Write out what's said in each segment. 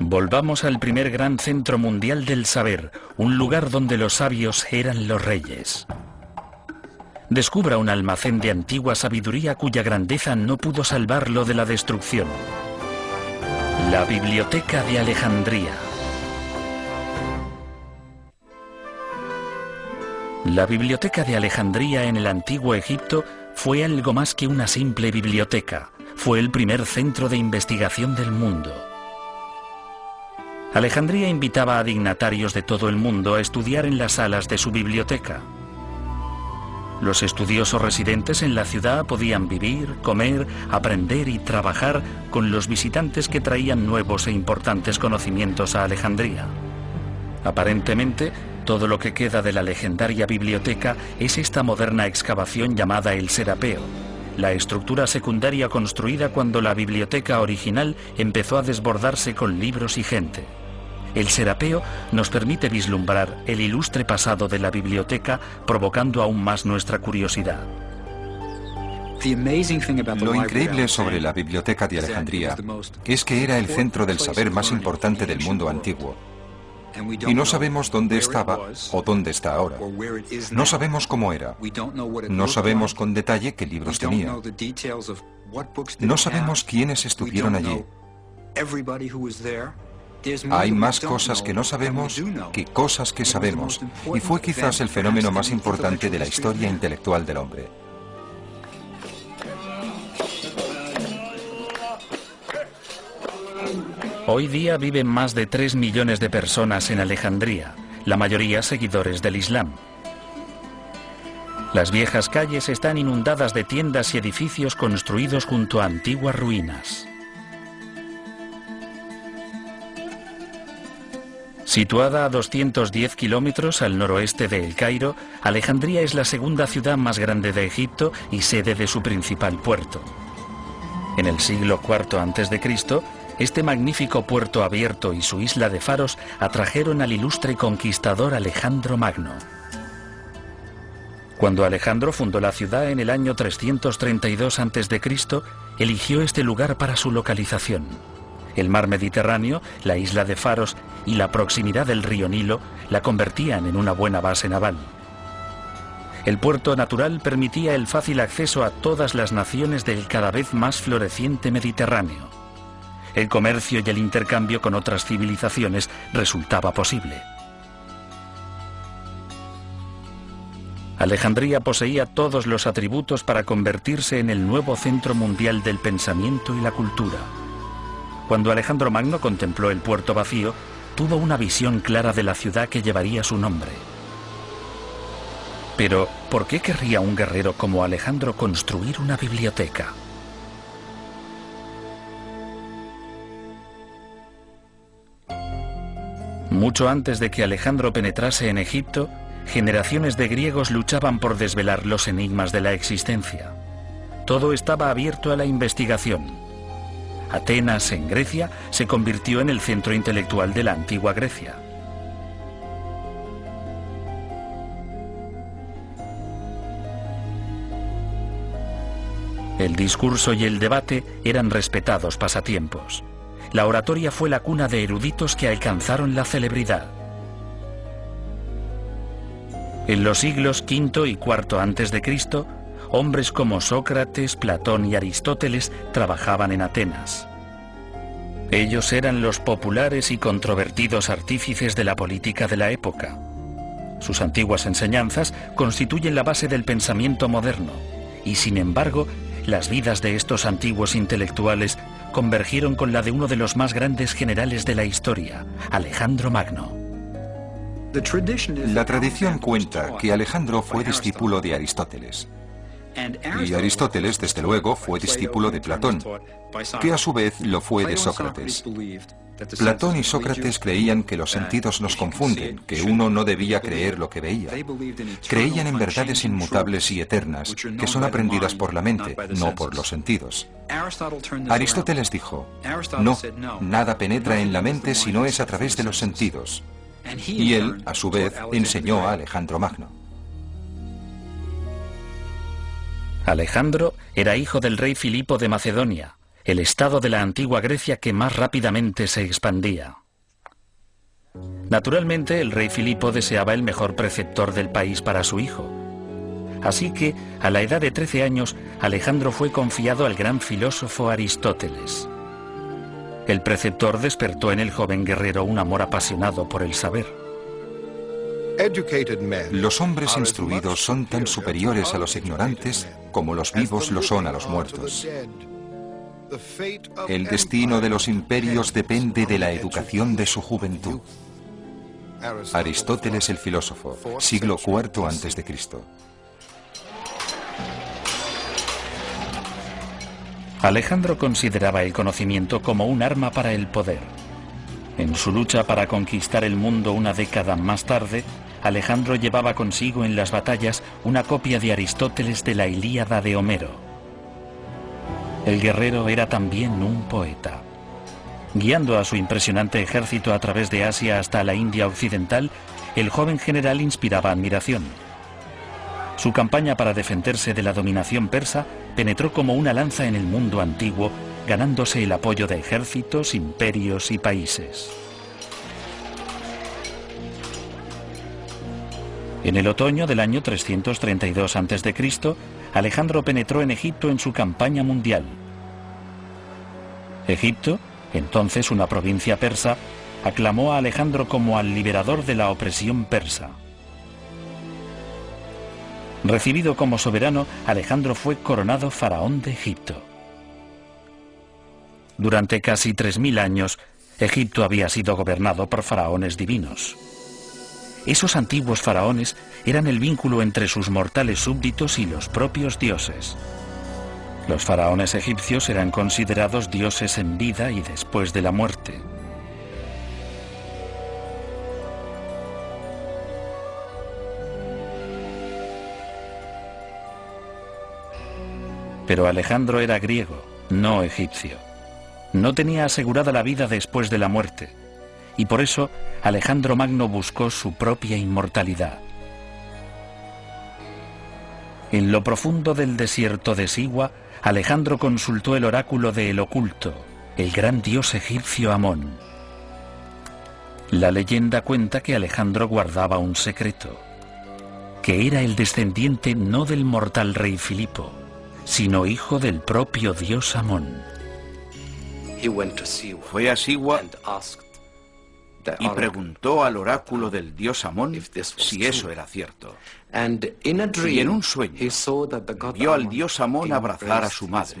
Volvamos al primer gran centro mundial del saber, un lugar donde los sabios eran los reyes. Descubra un almacén de antigua sabiduría cuya grandeza no pudo salvarlo de la destrucción. La Biblioteca de Alejandría. La Biblioteca de Alejandría en el antiguo Egipto fue algo más que una simple biblioteca. Fue el primer centro de investigación del mundo. Alejandría invitaba a dignatarios de todo el mundo a estudiar en las salas de su biblioteca. Los estudiosos residentes en la ciudad podían vivir, comer, aprender y trabajar con los visitantes que traían nuevos e importantes conocimientos a Alejandría. Aparentemente, todo lo que queda de la legendaria biblioteca es esta moderna excavación llamada el Serapeo, la estructura secundaria construida cuando la biblioteca original empezó a desbordarse con libros y gente. El serapeo nos permite vislumbrar el ilustre pasado de la biblioteca, provocando aún más nuestra curiosidad. Lo increíble sobre la Biblioteca de Alejandría es que era el centro del saber más importante del mundo antiguo. Y no sabemos dónde estaba o dónde está ahora. No sabemos cómo era. No sabemos con detalle qué libros tenía. No sabemos quiénes estuvieron allí. Hay más cosas que no sabemos que cosas que sabemos, y fue quizás el fenómeno más importante de la historia intelectual del hombre. Hoy día viven más de 3 millones de personas en Alejandría, la mayoría seguidores del Islam. Las viejas calles están inundadas de tiendas y edificios construidos junto a antiguas ruinas. Situada a 210 kilómetros al noroeste de El Cairo, Alejandría es la segunda ciudad más grande de Egipto y sede de su principal puerto. En el siglo IV a.C., este magnífico puerto abierto y su isla de faros atrajeron al ilustre conquistador Alejandro Magno. Cuando Alejandro fundó la ciudad en el año 332 a.C., eligió este lugar para su localización. El mar Mediterráneo, la isla de Faros y la proximidad del río Nilo la convertían en una buena base naval. El puerto natural permitía el fácil acceso a todas las naciones del cada vez más floreciente Mediterráneo. El comercio y el intercambio con otras civilizaciones resultaba posible. Alejandría poseía todos los atributos para convertirse en el nuevo centro mundial del pensamiento y la cultura. Cuando Alejandro Magno contempló el puerto vacío, tuvo una visión clara de la ciudad que llevaría su nombre. Pero, ¿por qué querría un guerrero como Alejandro construir una biblioteca? Mucho antes de que Alejandro penetrase en Egipto, generaciones de griegos luchaban por desvelar los enigmas de la existencia. Todo estaba abierto a la investigación. Atenas, en Grecia, se convirtió en el centro intelectual de la antigua Grecia. El discurso y el debate eran respetados pasatiempos. La oratoria fue la cuna de eruditos que alcanzaron la celebridad. En los siglos V y IV antes de Cristo, hombres como Sócrates, Platón y Aristóteles trabajaban en Atenas. Ellos eran los populares y controvertidos artífices de la política de la época. Sus antiguas enseñanzas constituyen la base del pensamiento moderno, y sin embargo, las vidas de estos antiguos intelectuales convergieron con la de uno de los más grandes generales de la historia, Alejandro Magno. La tradición cuenta que Alejandro fue discípulo de Aristóteles. Y Aristóteles, desde luego, fue discípulo de Platón, que a su vez lo fue de Sócrates. Platón y Sócrates creían que los sentidos nos confunden, que uno no debía creer lo que veía. Creían en verdades inmutables y eternas, que son aprendidas por la mente, no por los sentidos. Aristóteles dijo, no, nada penetra en la mente si no es a través de los sentidos. Y él, a su vez, enseñó a Alejandro Magno. Alejandro era hijo del rey Filipo de Macedonia. el estado de la antigua Grecia que más rápidamente se expandía. Naturalmente, el rey Filipo deseaba el mejor preceptor del país para su hijo. Así que, a la edad de 13 años, Alejandro fue confiado al gran filósofo Aristóteles. El preceptor despertó en el joven guerrero un amor apasionado por el saber. Los hombres instruidos son tan superiores a los ignorantes como los vivos lo son a los muertos. El destino de los imperios depende de la educación de su juventud. Aristóteles el filósofo, siglo IV a.C. Alejandro consideraba el conocimiento como un arma para el poder. En su lucha para conquistar el mundo una década más tarde, Alejandro llevaba consigo en las batallas una copia de Aristóteles de la Ilíada de Homero. El guerrero era también un poeta. Guiando a su impresionante ejército a través de Asia hasta la India occidental, el joven general inspiraba admiración. Su campaña para defenderse de la dominación persa penetró como una lanza en el mundo antiguo, ganándose el apoyo de ejércitos, imperios y países. En el otoño del año 332 a.C., Alejandro penetró en Egipto en su campaña mundial. Egipto, entonces una provincia persa, aclamó a Alejandro como al liberador de la opresión persa. Recibido como soberano, Alejandro fue coronado faraón de Egipto. Durante casi 3.000 años, Egipto había sido gobernado por faraones divinos. Esos antiguos faraones eran el vínculo entre sus mortales súbditos y los propios dioses. Los faraones egipcios eran considerados dioses en vida y después de la muerte. Pero Alejandro era griego, no egipcio. No tenía asegurada la vida después de la muerte, y por eso Alejandro Magno buscó su propia inmortalidad. En lo profundo del desierto de Sigua, Alejandro consultó el oráculo de El Oculto, el gran dios egipcio Amón. La leyenda cuenta que Alejandro guardaba un secreto, que era el descendiente no del mortal rey Filipo, sino hijo del propio dios Amón. Fue a Sigua y preguntó al oráculo del dios Amón si eso era cierto. Y en un sueño vio al dios Amón abrazar a su madre.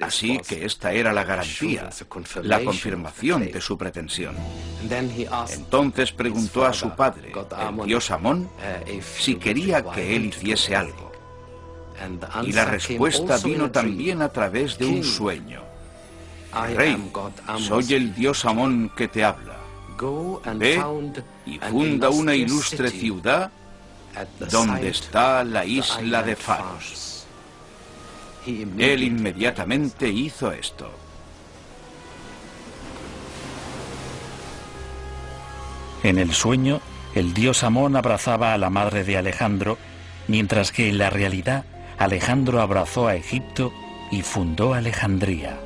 Así que esta era la garantía, la confirmación de su pretensión. Entonces preguntó a su padre, el dios Amón, uh, si quería que él hiciese algo. Y la respuesta vino también a través de un sueño. Rey, soy el dios Amón que te habla. Ve y funda una ilustre ciudad donde está la isla de Faros. Él inmediatamente hizo esto. En el sueño, el dios Amón abrazaba a la madre de Alejandro, mientras que en la realidad Alejandro abrazó a Egipto y fundó Alejandría.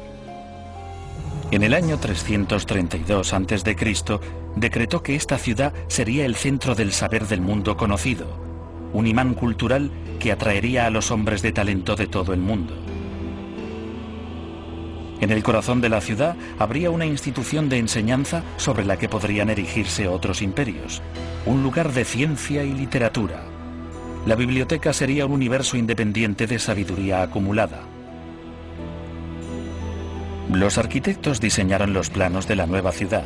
En el año 332 a.C., decretó que esta ciudad sería el centro del saber del mundo conocido, un imán cultural que atraería a los hombres de talento de todo el mundo. En el corazón de la ciudad habría una institución de enseñanza sobre la que podrían erigirse otros imperios, un lugar de ciencia y literatura. La biblioteca sería un universo independiente de sabiduría acumulada. Los arquitectos diseñaron los planos de la nueva ciudad,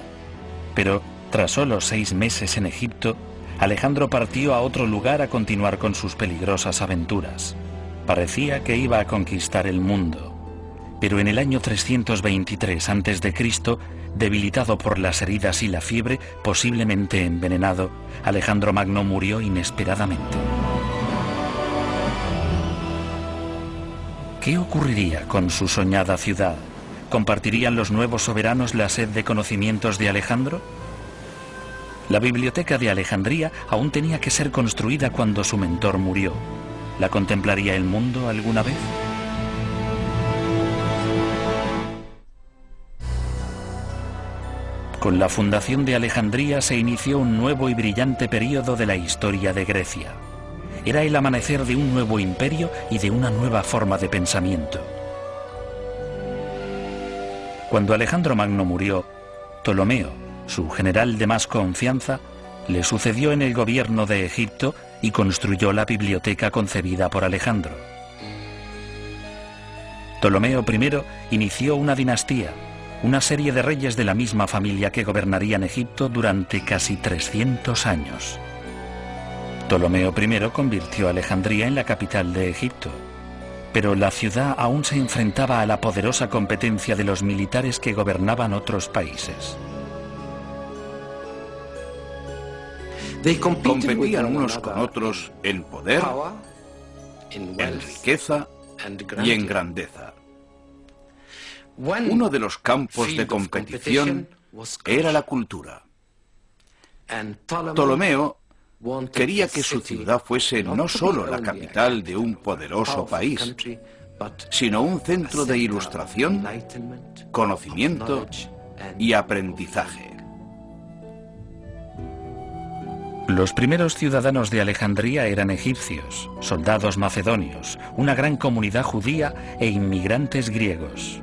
pero tras solo seis meses en Egipto, Alejandro partió a otro lugar a continuar con sus peligrosas aventuras. Parecía que iba a conquistar el mundo, pero en el año 323 a.C., debilitado por las heridas y la fiebre, posiblemente envenenado, Alejandro Magno murió inesperadamente. ¿Qué ocurriría con su soñada ciudad? ¿Compartirían los nuevos soberanos la sed de conocimientos de Alejandro? La biblioteca de Alejandría aún tenía que ser construida cuando su mentor murió. ¿La contemplaría el mundo alguna vez? Con la fundación de Alejandría se inició un nuevo y brillante período de la historia de Grecia. Era el amanecer de un nuevo imperio y de una nueva forma de pensamiento. Cuando Alejandro Magno murió, Ptolomeo, su general de más confianza, le sucedió en el gobierno de Egipto y construyó la biblioteca concebida por Alejandro. Ptolomeo I inició una dinastía, una serie de reyes de la misma familia que gobernarían Egipto durante casi 300 años. Ptolomeo I convirtió a Alejandría en la capital de Egipto, pero la ciudad aún se enfrentaba a la poderosa competencia de los militares que gobernaban otros países. Competían unos con otros en poder, en riqueza y en grandeza. Uno de los campos de competición era la cultura. Ptolomeo quería que su ciudad fuese no solo la capital de un poderoso país, sino un centro de ilustración, conocimiento y aprendizaje. Los primeros ciudadanos de Alejandría eran egipcios, soldados macedonios, una gran comunidad judía e inmigrantes griegos.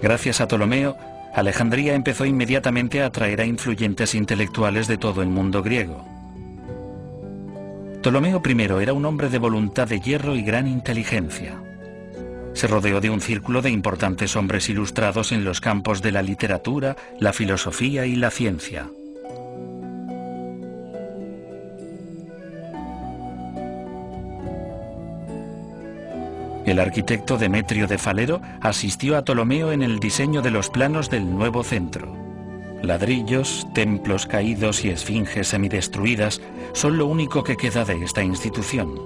Gracias a Ptolomeo, Alejandría empezó inmediatamente a atraer a influyentes intelectuales de todo el mundo griego. Ptolomeo I era un hombre de voluntad de hierro y gran inteligencia. Se rodeó de un círculo de importantes hombres ilustrados en los campos de la literatura, la filosofía y la ciencia. El arquitecto Demetrio de Falero asistió a Ptolomeo en el diseño de los planos del nuevo centro. Ladrillos, templos caídos y esfinges semidestruidas son lo único que queda de esta institución.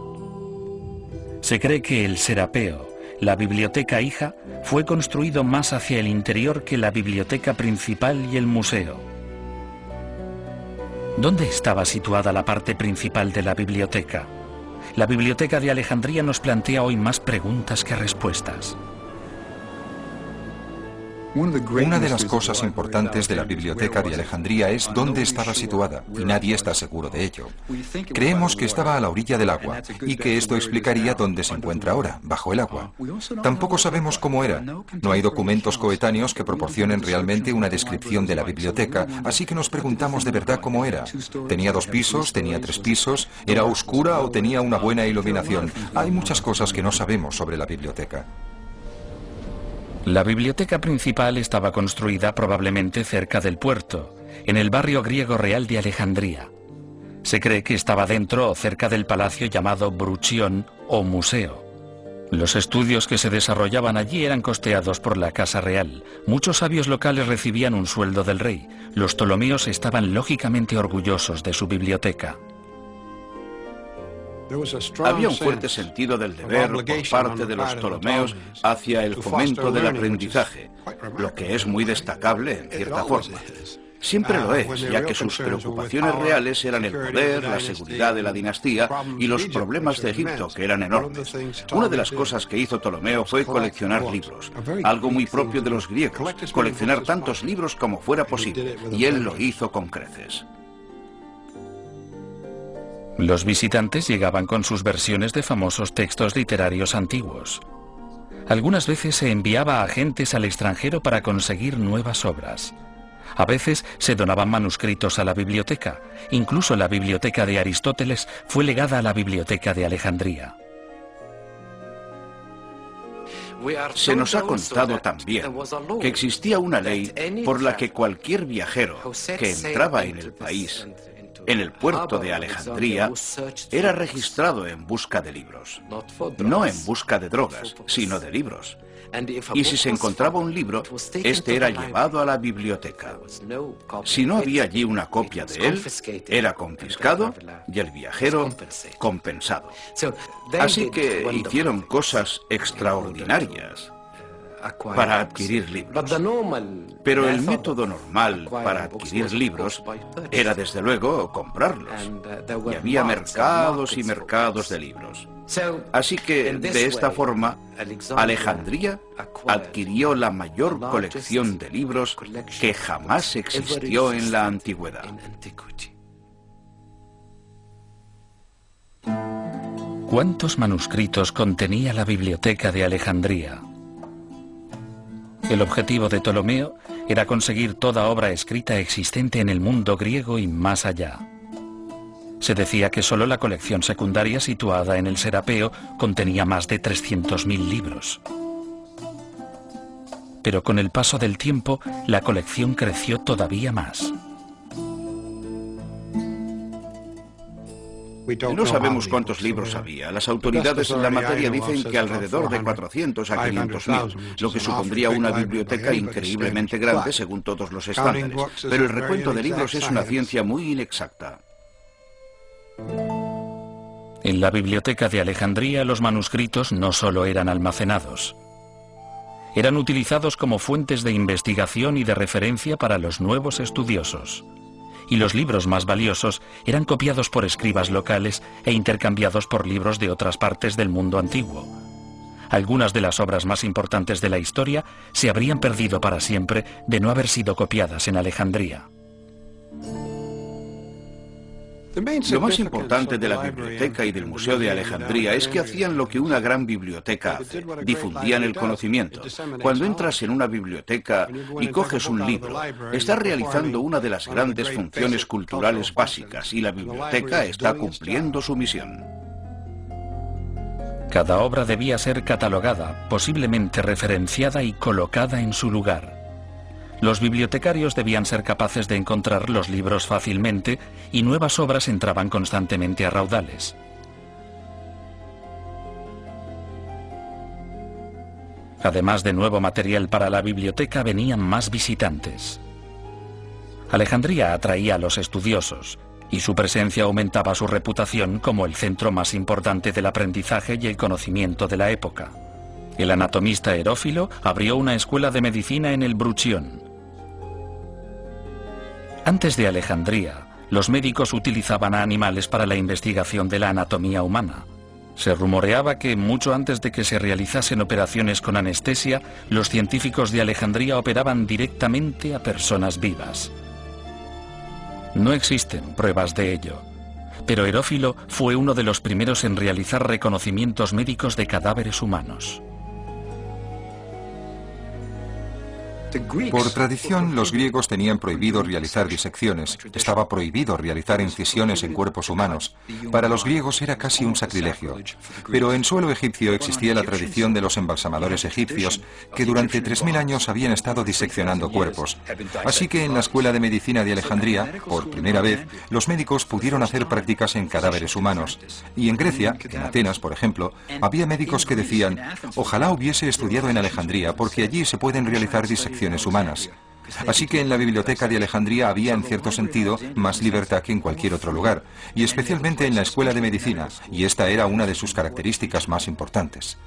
Se cree que el Serapeo, la biblioteca hija, fue construido más hacia el interior que la biblioteca principal y el museo. ¿Dónde estaba situada la parte principal de la biblioteca? La Biblioteca de Alejandría nos plantea hoy más preguntas que respuestas. Una de las cosas importantes de la Biblioteca de Alejandría es dónde estaba situada, y nadie está seguro de ello. Creemos que estaba a la orilla del agua, y que esto explicaría dónde se encuentra ahora, bajo el agua. Tampoco sabemos cómo era. No hay documentos coetáneos que proporcionen realmente una descripción de la biblioteca, así que nos preguntamos de verdad cómo era. ¿Tenía dos pisos? ¿Tenía tres pisos? ¿Era oscura o tenía una buena iluminación? Hay muchas cosas que no sabemos sobre la biblioteca. La biblioteca principal estaba construida probablemente cerca del puerto, en el barrio griego real de Alejandría. Se cree que estaba dentro o cerca del palacio llamado Bruchión o museo. Los estudios que se desarrollaban allí eran costeados por la Casa Real. Muchos sabios locales recibían un sueldo del rey. Los Ptolomeos estaban lógicamente orgullosos de su biblioteca. Había un fuerte sentido del deber por parte de los Ptolomeos hacia el fomento del aprendizaje, lo que es muy destacable en cierta forma. Siempre lo es, ya que sus preocupaciones reales eran el poder, la seguridad de la dinastía y los problemas de Egipto, que eran enormes. Una de las cosas que hizo Ptolomeo fue coleccionar libros, algo muy propio de los griegos, coleccionar tantos libros como fuera posible, y él lo hizo con creces. Los visitantes llegaban con sus versiones de famosos textos literarios antiguos. Algunas veces se enviaba agentes al extranjero para conseguir nuevas obras. A veces se donaban manuscritos a la biblioteca. Incluso la biblioteca de Aristóteles fue legada a la biblioteca de Alejandría. Se nos ha contado también que existía una ley por la que cualquier viajero que entraba en el país en el puerto de Alejandría, era registrado en busca de libros. No en busca de drogas, sino de libros. Y si se encontraba un libro, este era llevado a la biblioteca. Si no había allí una copia de él, era confiscado y el viajero compensado. Así que hicieron cosas extraordinarias. Para adquirir libros. Pero el método normal para adquirir libros era desde luego comprarlos. Y había mercados y mercados de libros. Así que de esta forma, Alejandría adquirió la mayor colección de libros que jamás existió en la antigüedad. ¿Cuántos manuscritos contenía la biblioteca de Alejandría? El objetivo de Ptolomeo era conseguir toda obra escrita existente en el mundo griego y más allá. Se decía que solo la colección secundaria situada en el Serapeo contenía más de 300.000 libros. Pero con el paso del tiempo, la colección creció todavía más. No sabemos cuántos libros había. Las autoridades en la materia dicen que alrededor de 400 a 500 mil, lo que supondría una biblioteca increíblemente grande según todos los estándares. Pero el recuento de libros es una ciencia muy inexacta. En la biblioteca de Alejandría los manuscritos no solo eran almacenados, eran utilizados como fuentes de investigación y de referencia para los nuevos estudiosos. Y los libros más valiosos eran copiados por escribas locales e intercambiados por libros de otras partes del mundo antiguo. Algunas de las obras más importantes de la historia se habrían perdido para siempre de no haber sido copiadas en Alejandría. Lo más importante de la biblioteca y del Museo de Alejandría es que hacían lo que una gran biblioteca hace, difundían el conocimiento. Cuando entras en una biblioteca y coges un libro, estás realizando una de las grandes funciones culturales básicas y la biblioteca está cumpliendo su misión. Cada obra debía ser catalogada, posiblemente referenciada y colocada en su lugar. Los bibliotecarios debían ser capaces de encontrar los libros fácilmente y nuevas obras entraban constantemente a raudales. Además de nuevo material para la biblioteca venían más visitantes. Alejandría atraía a los estudiosos y su presencia aumentaba su reputación como el centro más importante del aprendizaje y el conocimiento de la época. El anatomista Herófilo abrió una escuela de medicina en el Bruchión. Antes de Alejandría, los médicos utilizaban a animales para la investigación de la anatomía humana. Se rumoreaba que mucho antes de que se realizasen operaciones con anestesia, los científicos de Alejandría operaban directamente a personas vivas. No existen pruebas de ello, pero Herófilo fue uno de los primeros en realizar reconocimientos médicos de cadáveres humanos. Por tradición, los griegos tenían prohibido realizar disecciones, estaba prohibido realizar incisiones en cuerpos humanos. Para los griegos era casi un sacrilegio. Pero en suelo egipcio existía la tradición de los embalsamadores egipcios, que durante 3.000 años habían estado diseccionando cuerpos. Así que en la Escuela de Medicina de Alejandría, por primera vez, los médicos pudieron hacer prácticas en cadáveres humanos. Y en Grecia, en Atenas, por ejemplo, había médicos que decían, ojalá hubiese estudiado en Alejandría, porque allí se pueden realizar disecciones humanas. Así que en la biblioteca de Alejandría había, en cierto sentido, más libertad que en cualquier otro lugar, y especialmente en la escuela de medicina, y esta era una de sus características más importantes.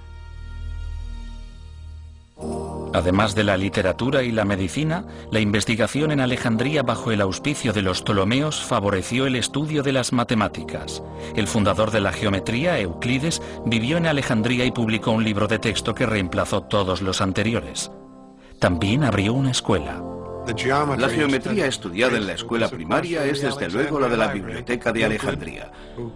Además de la literatura y la medicina, la investigación en Alejandría bajo el auspicio de los Ptolomeos favoreció el estudio de las matemáticas. El fundador de la geometría, Euclides, vivió en Alejandría y publicó un libro de texto que reemplazó todos los anteriores. También abrió una escuela. La geometría estudiada en la escuela primaria es desde luego la de la Biblioteca de Alejandría.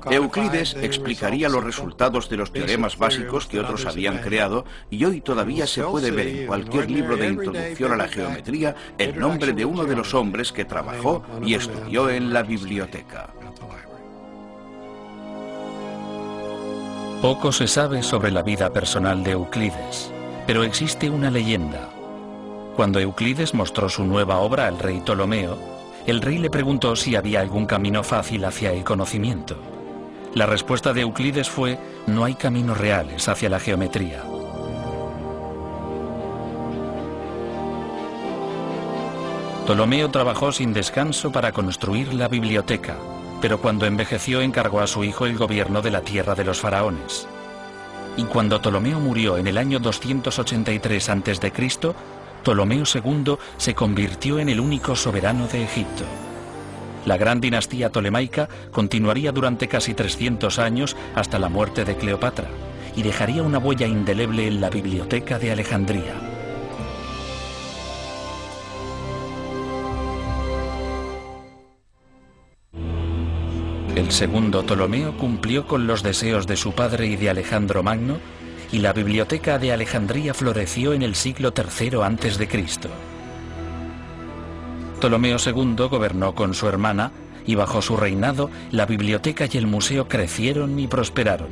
Euclides explicaría los resultados de los teoremas básicos que otros habían creado y hoy todavía se puede ver en cualquier libro de introducción a la geometría el nombre de uno de los hombres que trabajó y estudió en la biblioteca. Poco se sabe sobre la vida personal de Euclides, pero existe una leyenda cuando Euclides mostró su nueva obra al rey Ptolomeo, el rey le preguntó si había algún camino fácil hacia el conocimiento. La respuesta de Euclides fue, no hay caminos reales hacia la geometría. Ptolomeo trabajó sin descanso para construir la biblioteca, pero cuando envejeció encargó a su hijo el gobierno de la tierra de los faraones. y cuando Ptolomeo murió en el año 283 a.C., Ptolomeo II se convirtió en el único soberano de Egipto. La gran dinastía tolemaica continuaría durante casi 300 años hasta la muerte de Cleopatra y dejaría una huella indeleble en la biblioteca de Alejandría. El segundo Ptolomeo cumplió con los deseos de su padre y de Alejandro Magno y la biblioteca de Alejandría floreció en el siglo III a.C. Ptolomeo II gobernó con su hermana y bajo su reinado la biblioteca y el museo crecieron y prosperaron.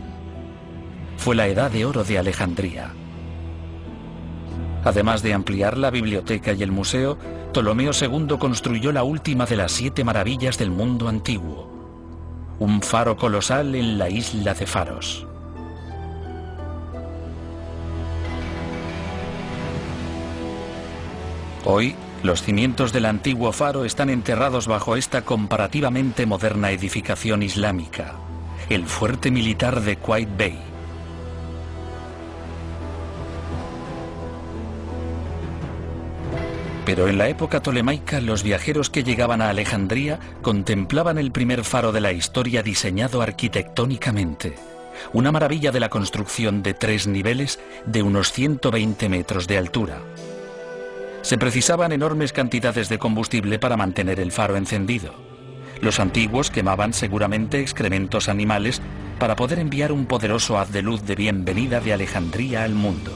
Fue la edad de oro de Alejandría. Además de ampliar la biblioteca y el museo, Ptolomeo II construyó la última de las siete maravillas del mundo antiguo, un faro colosal en la isla de Faros. Hoy, los cimientos del antiguo faro están enterrados bajo esta comparativamente moderna edificación islámica, el fuerte militar de Quaid Bay. Pero en la época tolemaica los viajeros que llegaban a Alejandría contemplaban el primer faro de la historia diseñado arquitectónicamente, una maravilla de la construcción de tres niveles de unos 120 metros de altura. Se precisaban enormes cantidades de combustible para mantener el faro encendido. Los antiguos quemaban seguramente excrementos animales para poder enviar un poderoso haz de luz de bienvenida de Alejandría al mundo.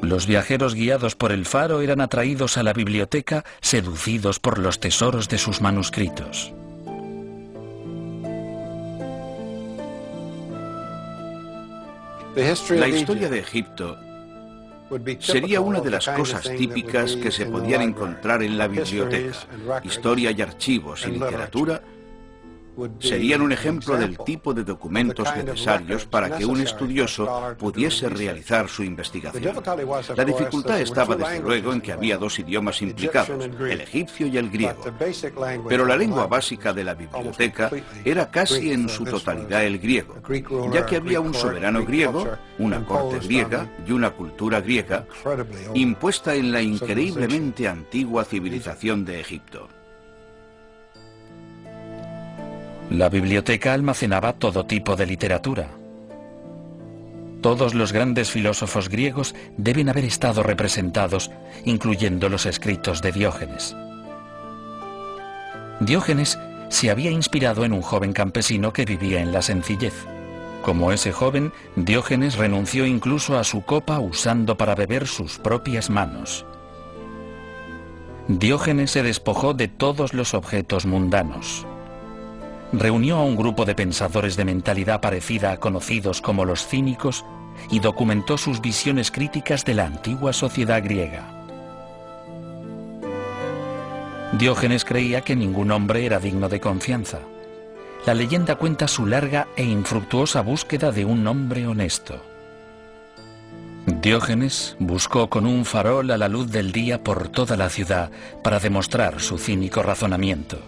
Los viajeros guiados por el faro eran atraídos a la biblioteca, seducidos por los tesoros de sus manuscritos. La historia de Egipto sería una de las cosas típicas que se podían encontrar en la biblioteca. Historia y archivos y literatura serían un ejemplo del tipo de documentos necesarios para que un estudioso pudiese realizar su investigación. La dificultad estaba desde luego en que había dos idiomas implicados, el egipcio y el griego. Pero la lengua básica de la biblioteca era casi en su totalidad el griego, ya que había un soberano griego, una corte griega y una cultura griega impuesta en la increíblemente antigua civilización de Egipto. La biblioteca almacenaba todo tipo de literatura. Todos los grandes filósofos griegos deben haber estado representados, incluyendo los escritos de Diógenes. Diógenes se había inspirado en un joven campesino que vivía en la sencillez. Como ese joven, Diógenes renunció incluso a su copa usando para beber sus propias manos. Diógenes se despojó de todos los objetos mundanos reunió a un grupo de pensadores de mentalidad parecida a conocidos como los cínicos y documentó sus visiones críticas de la antigua sociedad griega. Diógenes creía que ningún hombre era digno de confianza. La leyenda cuenta su larga e infructuosa búsqueda de un hombre honesto. Diógenes buscó con un farol a la luz del día por toda la ciudad para demostrar su cínico razonamiento.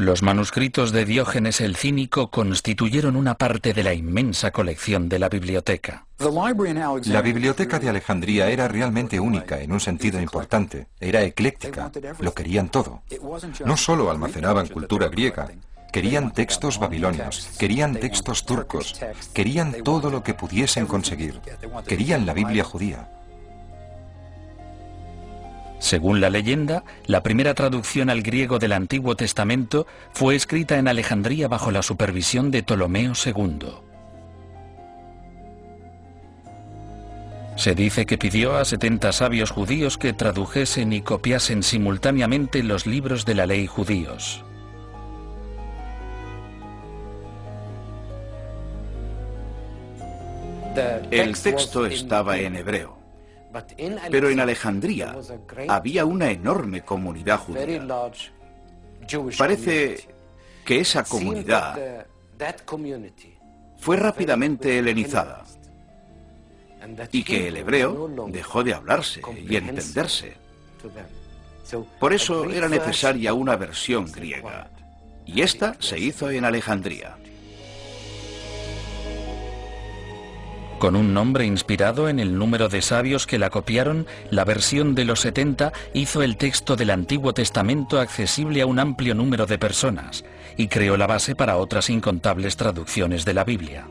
Los manuscritos de Diógenes el Cínico constituyeron una parte de la inmensa colección de la biblioteca. La biblioteca de Alejandría era realmente única en un sentido importante. Era ecléctica. Lo querían todo. No solo almacenaban cultura griega, querían textos babilonios, querían textos turcos, querían todo lo que pudiesen conseguir. Querían la Biblia judía. Según la leyenda, la primera traducción al griego del Antiguo Testamento fue escrita en Alejandría bajo la supervisión de Ptolomeo II. Se dice que pidió a 70 sabios judíos que tradujesen y copiasen simultáneamente los libros de la ley judíos. El texto estaba en hebreo. Pero en Alejandría había una enorme comunidad judía. Parece que esa comunidad fue rápidamente helenizada y que el hebreo dejó de hablarse y entenderse. Por eso era necesaria una versión griega. Y esta se hizo en Alejandría. Con un nombre inspirado en el número de sabios que la copiaron, la versión de los 70 hizo el texto del Antiguo Testamento accesible a un amplio número de personas y creó la base para otras incontables traducciones de la Biblia.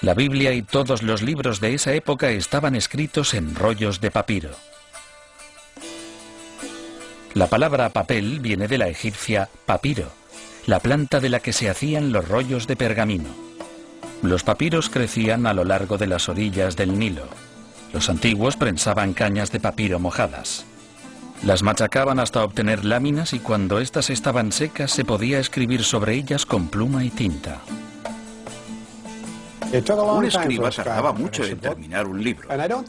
La Biblia y todos los libros de esa época estaban escritos en rollos de papiro. La palabra papel viene de la egipcia papiro, la planta de la que se hacían los rollos de pergamino. Los papiros crecían a lo largo de las orillas del Nilo. Los antiguos prensaban cañas de papiro mojadas. Las machacaban hasta obtener láminas y cuando éstas estaban secas se podía escribir sobre ellas con pluma y tinta. Un escriba tardaba mucho en terminar un libro.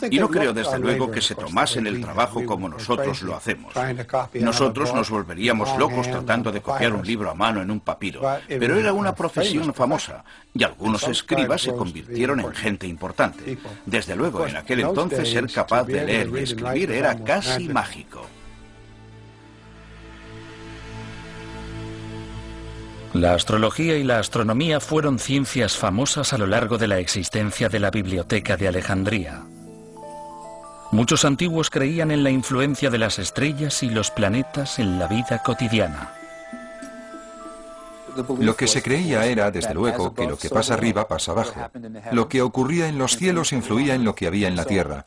Y no creo desde luego que se tomasen el trabajo como nosotros lo hacemos. Nosotros nos volveríamos locos tratando de copiar un libro a mano en un papiro. Pero era una profesión famosa y algunos escribas se convirtieron en gente importante. Desde luego, en aquel entonces ser capaz de leer y escribir era casi mágico. La astrología y la astronomía fueron ciencias famosas a lo largo de la existencia de la Biblioteca de Alejandría. Muchos antiguos creían en la influencia de las estrellas y los planetas en la vida cotidiana. Lo que se creía era, desde luego, que lo que pasa arriba pasa abajo. Lo que ocurría en los cielos influía en lo que había en la tierra.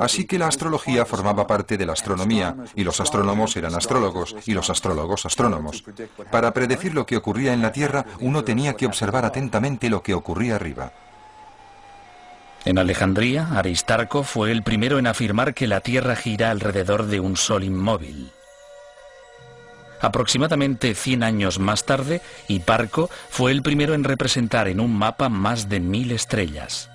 Así que la astrología formaba parte de la astronomía, y los astrónomos eran astrólogos, y los astrólogos astrónomos. Para predecir lo que ocurría en la tierra, uno tenía que observar atentamente lo que ocurría arriba. En Alejandría, Aristarco fue el primero en afirmar que la Tierra gira alrededor de un sol inmóvil. Aproximadamente 100 años más tarde, Hiparco fue el primero en representar en un mapa más de mil estrellas.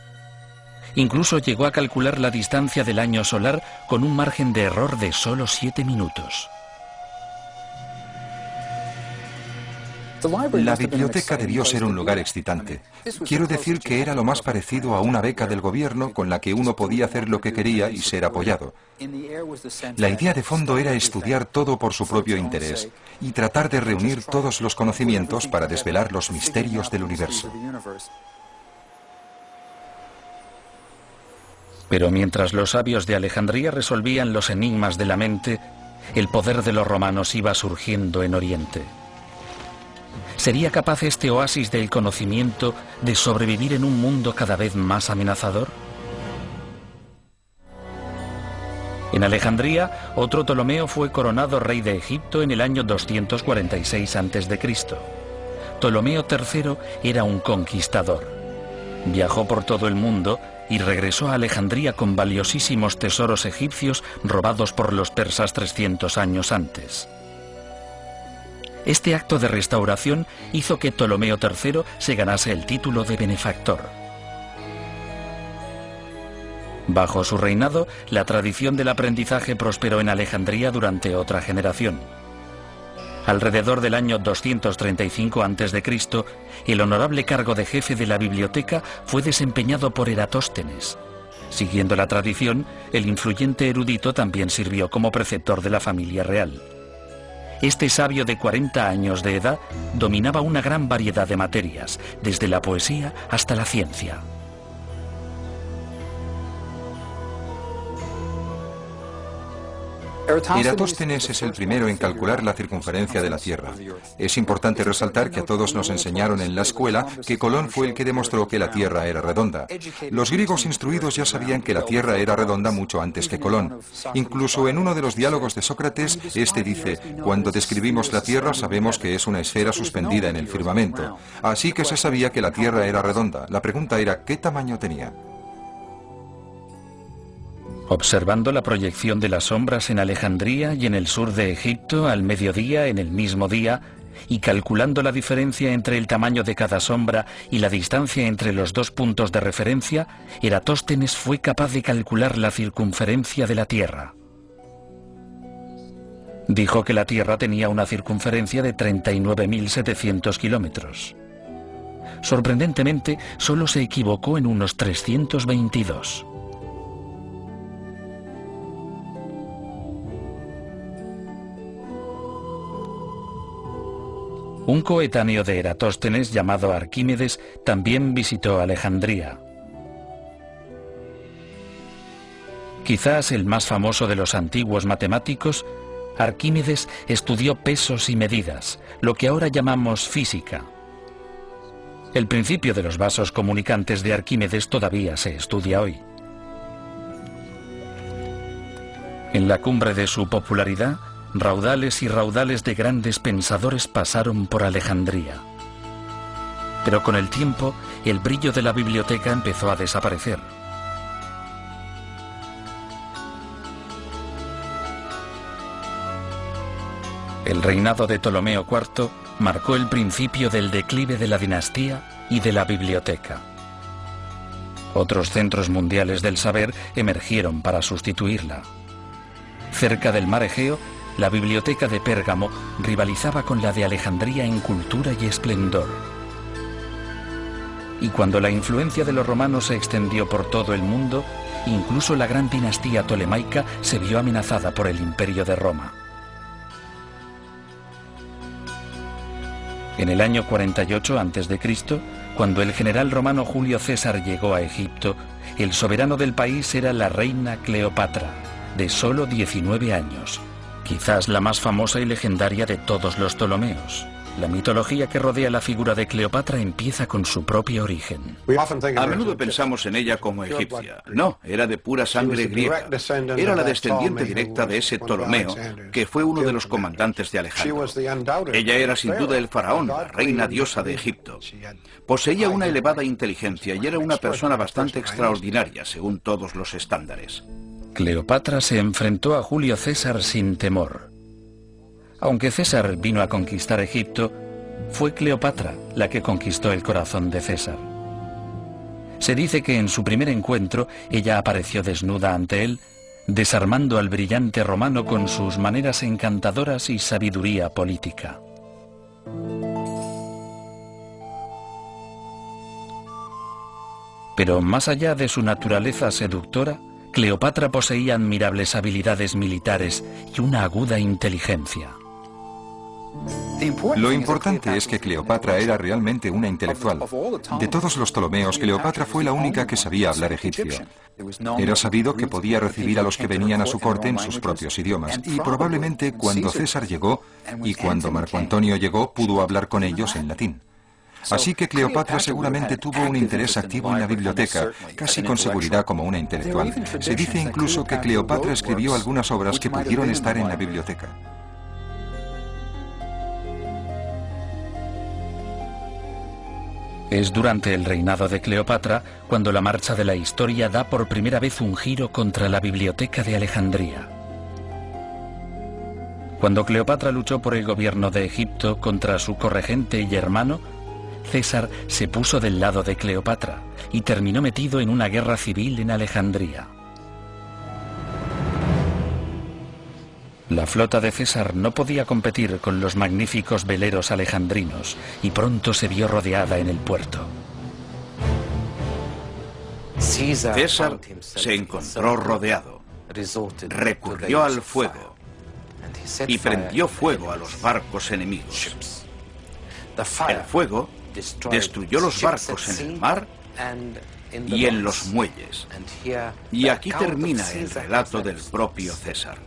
Incluso llegó a calcular la distancia del año solar con un margen de error de solo 7 minutos. La biblioteca debió ser un lugar excitante. Quiero decir que era lo más parecido a una beca del gobierno con la que uno podía hacer lo que quería y ser apoyado. La idea de fondo era estudiar todo por su propio interés y tratar de reunir todos los conocimientos para desvelar los misterios del universo. Pero mientras los sabios de Alejandría resolvían los enigmas de la mente, el poder de los romanos iba surgiendo en Oriente. ¿Sería capaz este oasis del conocimiento de sobrevivir en un mundo cada vez más amenazador? En Alejandría, otro Ptolomeo fue coronado rey de Egipto en el año 246 a.C. Ptolomeo III era un conquistador. Viajó por todo el mundo y regresó a Alejandría con valiosísimos tesoros egipcios robados por los persas 300 años antes. Este acto de restauración hizo que Ptolomeo III se ganase el título de benefactor. Bajo su reinado, la tradición del aprendizaje prosperó en Alejandría durante otra generación. Alrededor del año 235 a.C., el honorable cargo de jefe de la biblioteca fue desempeñado por Eratóstenes. Siguiendo la tradición, el influyente erudito también sirvió como preceptor de la familia real. Este sabio de 40 años de edad dominaba una gran variedad de materias, desde la poesía hasta la ciencia. Eratóstenes es el primero en calcular la circunferencia de la Tierra. Es importante resaltar que a todos nos enseñaron en la escuela que Colón fue el que demostró que la Tierra era redonda. Los griegos instruidos ya sabían que la Tierra era redonda mucho antes que Colón. Incluso en uno de los diálogos de Sócrates, este dice, cuando describimos la Tierra sabemos que es una esfera suspendida en el firmamento. Así que se sabía que la Tierra era redonda. La pregunta era, ¿qué tamaño tenía? Observando la proyección de las sombras en Alejandría y en el sur de Egipto al mediodía en el mismo día, y calculando la diferencia entre el tamaño de cada sombra y la distancia entre los dos puntos de referencia, Eratóstenes fue capaz de calcular la circunferencia de la Tierra. Dijo que la Tierra tenía una circunferencia de 39.700 kilómetros. Sorprendentemente, solo se equivocó en unos 322. Un coetáneo de Eratóstenes llamado Arquímedes también visitó Alejandría. Quizás el más famoso de los antiguos matemáticos, Arquímedes estudió pesos y medidas, lo que ahora llamamos física. El principio de los vasos comunicantes de Arquímedes todavía se estudia hoy. En la cumbre de su popularidad, raudales y raudales de grandes pensadores pasaron por Alejandría. Pero con el tiempo, el brillo de la biblioteca empezó a desaparecer. El reinado de Ptolomeo IV marcó el principio del declive de la dinastía y de la biblioteca. Otros centros mundiales del saber emergieron para sustituirla. Cerca del mar Egeo, la biblioteca de Pérgamo rivalizaba con la de Alejandría en cultura y esplendor. Y cuando la influencia de los romanos se extendió por todo el mundo, incluso la gran dinastía tolemaica se vio amenazada por el imperio de Roma. En el año 48 a.C., cuando el general romano Julio César llegó a Egipto, el soberano del país era la reina Cleopatra, de solo 19 años, quizás la más famosa y legendaria de todos los Ptolomeos. La mitología que rodea la figura de Cleopatra empieza con su propio origen. A menudo pensamos en ella como egipcia. No, era de pura sangre griega. Era la descendiente directa de ese Ptolomeo, que fue uno de los comandantes de Alejandro. Ella era sin duda el faraón, la reina diosa de Egipto. Poseía una elevada inteligencia y era una persona bastante extraordinaria, según todos los estándares. Cleopatra se enfrentó a Julio César sin temor. Aunque César vino a conquistar Egipto, fue Cleopatra la que conquistó el corazón de César. Se dice que en su primer encuentro ella apareció desnuda ante él, desarmando al brillante romano con sus maneras encantadoras y sabiduría política. Pero más allá de su naturaleza seductora, Cleopatra poseía admirables habilidades militares y una aguda inteligencia. Lo importante es que Cleopatra era realmente una intelectual. De todos los Ptolomeos, Cleopatra fue la única que sabía hablar egipcio. Era sabido que podía recibir a los que venían a su corte en sus propios idiomas, y probablemente cuando César llegó y cuando Marco Antonio llegó pudo hablar con ellos en latín. Así que Cleopatra seguramente tuvo un interés activo en la biblioteca, casi con seguridad como una intelectual. Se dice incluso que Cleopatra escribió algunas obras que pudieron estar en la biblioteca. Es durante el reinado de Cleopatra cuando la marcha de la historia da por primera vez un giro contra la biblioteca de Alejandría. Cuando Cleopatra luchó por el gobierno de Egipto contra su corregente y hermano, César se puso del lado de Cleopatra y terminó metido en una guerra civil en Alejandría. La flota de César no podía competir con los magníficos veleros alejandrinos y pronto se vio rodeada en el puerto. César se encontró rodeado, recurrió al fuego y prendió fuego a los barcos enemigos. El fuego destruyó los barcos en el mar y en los muelles. Y aquí termina el relato del propio César.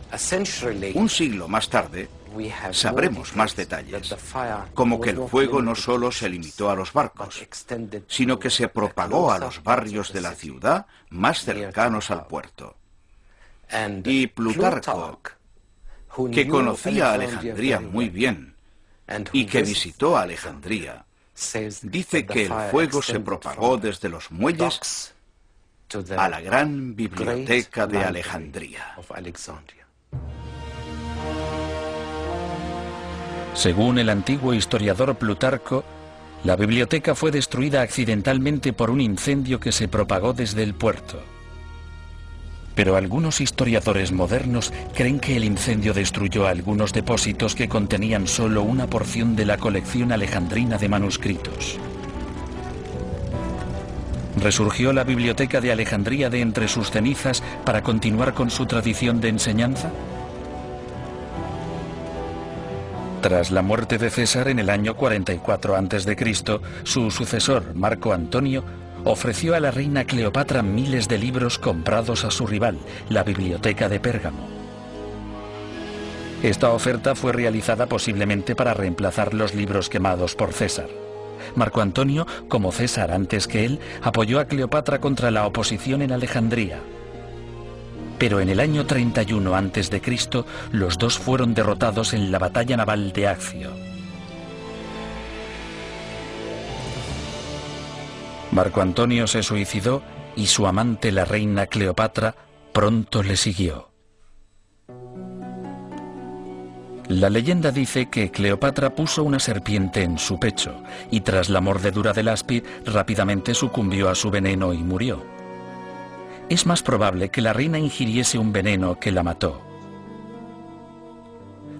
Un siglo más tarde, sabremos más detalles, como que el fuego no solo se limitó a los barcos, sino que se propagó a los barrios de la ciudad más cercanos al puerto. Y Plutarco, que conocía a Alejandría muy bien y que visitó a Alejandría, dice que el fuego se propagó desde los muelles a la gran biblioteca de Alejandría. Según el antiguo historiador Plutarco, la biblioteca fue destruida accidentalmente por un incendio que se propagó desde el puerto. Pero algunos historiadores modernos creen que el incendio destruyó algunos depósitos que contenían solo una porción de la colección alejandrina de manuscritos. ¿Resurgió la biblioteca de Alejandría de entre sus cenizas para continuar con su tradición de enseñanza? Tras la muerte de César en el año 44 a.C., su sucesor, Marco Antonio, ofreció a la reina Cleopatra miles de libros comprados a su rival, la Biblioteca de Pérgamo. Esta oferta fue realizada posiblemente para reemplazar los libros quemados por César. Marco Antonio, como César antes que él, apoyó a Cleopatra contra la oposición en Alejandría. Pero en el año 31 a.C., los dos fueron derrotados en la batalla naval de Accio. Marco Antonio se suicidó y su amante, la reina Cleopatra, pronto le siguió. La leyenda dice que Cleopatra puso una serpiente en su pecho y tras la mordedura del aspi rápidamente sucumbió a su veneno y murió. Es más probable que la reina ingiriese un veneno que la mató.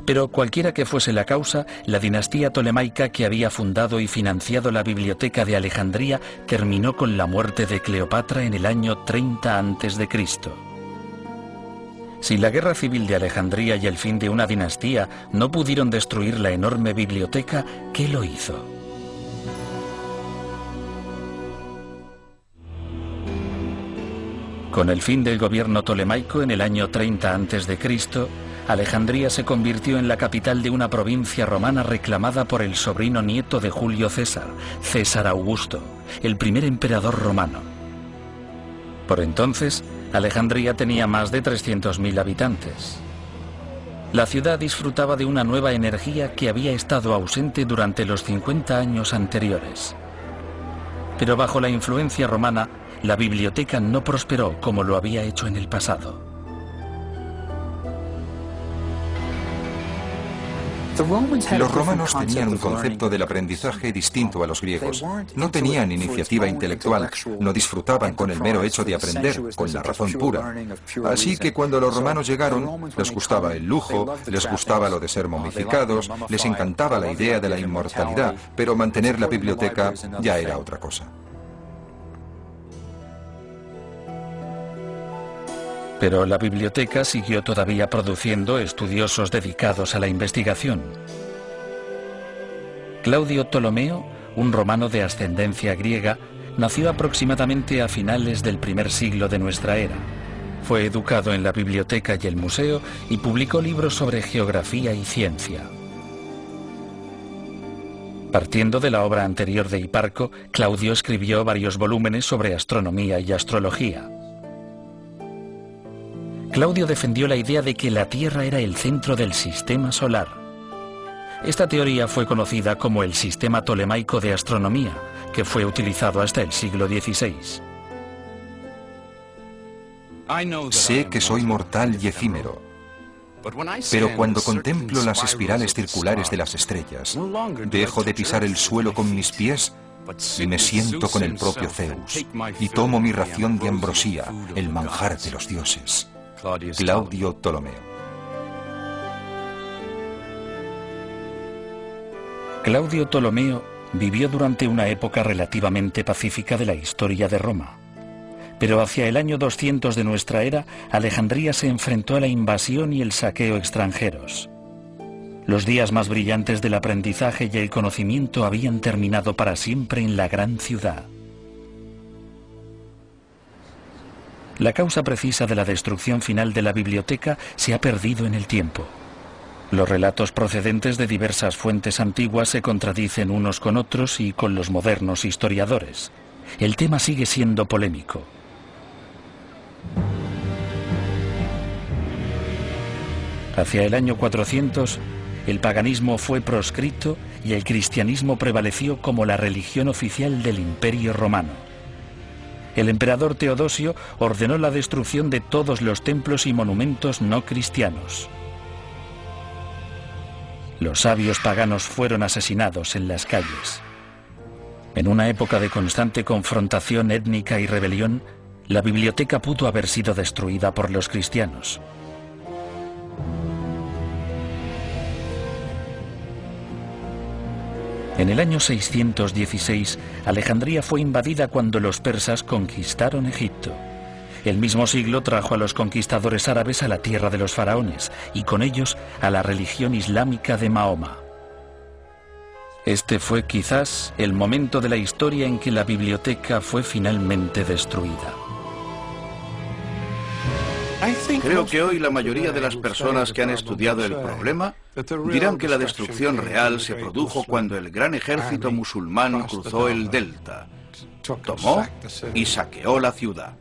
Pero cualquiera que fuese la causa, la dinastía tolemaica que había fundado y financiado la biblioteca de Alejandría terminó con la muerte de Cleopatra en el año 30 a.C. Si la guerra civil de Alejandría y el fin de una dinastía no pudieron destruir la enorme biblioteca, ¿qué lo hizo? Con el fin del gobierno tolemaico en el año 30 a.C., Alejandría se convirtió en la capital de una provincia romana reclamada por el sobrino nieto de Julio César, César Augusto, el primer emperador romano. Por entonces, Alejandría tenía más de 300.000 habitantes. La ciudad disfrutaba de una nueva energía que había estado ausente durante los 50 años anteriores. Pero bajo la influencia romana, la biblioteca no prosperó como lo había hecho en el pasado. Los romanos tenían un concepto del aprendizaje distinto a los griegos. No tenían iniciativa intelectual, no disfrutaban con el mero hecho de aprender, con la razón pura. Así que cuando los romanos llegaron, les gustaba el lujo, les gustaba lo de ser momificados, les encantaba la idea de la inmortalidad, pero mantener la biblioteca ya era otra cosa. Pero la biblioteca siguió todavía produciendo estudiosos dedicados a la investigación. Claudio Ptolomeo, un romano de ascendencia griega, nació aproximadamente a finales del primer siglo de nuestra era. Fue educado en la biblioteca y el museo y publicó libros sobre geografía y ciencia. Partiendo de la obra anterior de Hiparco, Claudio escribió varios volúmenes sobre astronomía y astrología. Claudio defendió la idea de que la Tierra era el centro del sistema solar. Esta teoría fue conocida como el sistema tolemaico de astronomía, que fue utilizado hasta el siglo XVI. Sé que soy mortal y efímero, pero cuando contemplo las espirales circulares de las estrellas, dejo de pisar el suelo con mis pies y me siento con el propio Zeus y tomo mi ración de ambrosía, el manjar de los dioses. Claudio Ptolomeo. Claudio Ptolomeo vivió durante una época relativamente pacífica de la historia de Roma. Pero hacia el año 200 de nuestra era, Alejandría se enfrentó a la invasión y el saqueo extranjeros. Los días más brillantes del aprendizaje y el conocimiento habían terminado para siempre en la gran ciudad. La causa precisa de la destrucción final de la biblioteca se ha perdido en el tiempo. Los relatos procedentes de diversas fuentes antiguas se contradicen unos con otros y con los modernos historiadores. El tema sigue siendo polémico. Hacia el año 400, el paganismo fue proscrito y el cristianismo prevaleció como la religión oficial del Imperio Romano el emperador Teodosio ordenó la destrucción de todos los templos y monumentos no cristianos. Los sabios paganos fueron asesinados en las calles. En una época de constante confrontación étnica y rebelión, la biblioteca pudo haber sido destruida por los cristianos. En el año 616, Alejandría fue invadida cuando los persas conquistaron Egipto. El mismo siglo trajo a los conquistadores árabes a la tierra de los faraones y con ellos a la religión islámica de Mahoma. Este fue quizás el momento de la historia en que la biblioteca fue finalmente destruida. Creo que hoy la mayoría de las personas que han estudiado el problema dirán que la destrucción real se produjo cuando el gran ejército musulmán cruzó el delta, tomó y saqueó la ciudad.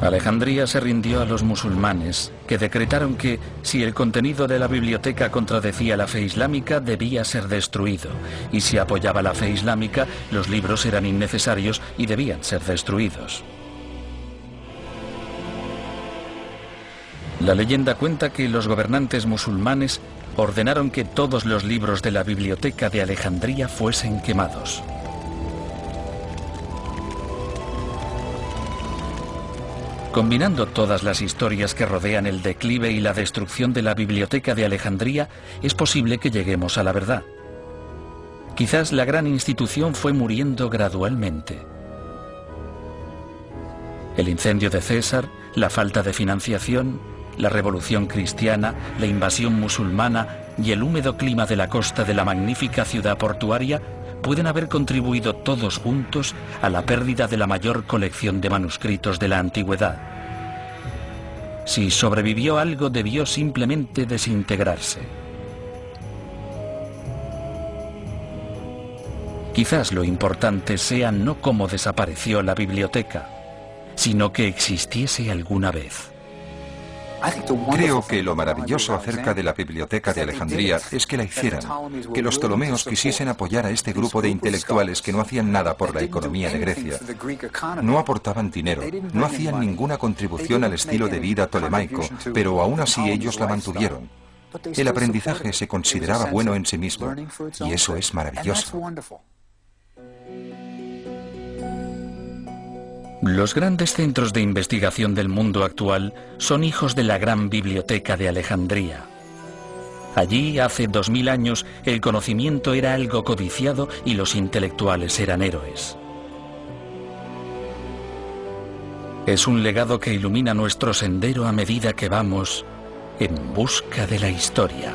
Alejandría se rindió a los musulmanes, que decretaron que, si el contenido de la biblioteca contradecía la fe islámica, debía ser destruido, y si apoyaba la fe islámica, los libros eran innecesarios y debían ser destruidos. La leyenda cuenta que los gobernantes musulmanes ordenaron que todos los libros de la biblioteca de Alejandría fuesen quemados. Combinando todas las historias que rodean el declive y la destrucción de la Biblioteca de Alejandría, es posible que lleguemos a la verdad. Quizás la gran institución fue muriendo gradualmente. El incendio de César, la falta de financiación, la revolución cristiana, la invasión musulmana y el húmedo clima de la costa de la magnífica ciudad portuaria pueden haber contribuido todos juntos a la pérdida de la mayor colección de manuscritos de la antigüedad. Si sobrevivió algo debió simplemente desintegrarse. Quizás lo importante sea no cómo desapareció la biblioteca, sino que existiese alguna vez. Creo que lo maravilloso acerca de la Biblioteca de Alejandría es que la hicieran, que los Ptolomeos quisiesen apoyar a este grupo de intelectuales que no hacían nada por la economía de Grecia. No aportaban dinero, no hacían ninguna contribución al estilo de vida tolemaico, pero aún así ellos la mantuvieron. El aprendizaje se consideraba bueno en sí mismo, y eso es maravilloso. Los grandes centros de investigación del mundo actual son hijos de la gran biblioteca de Alejandría. Allí, hace dos mil años, el conocimiento era algo codiciado y los intelectuales eran héroes. Es un legado que ilumina nuestro sendero a medida que vamos en busca de la historia.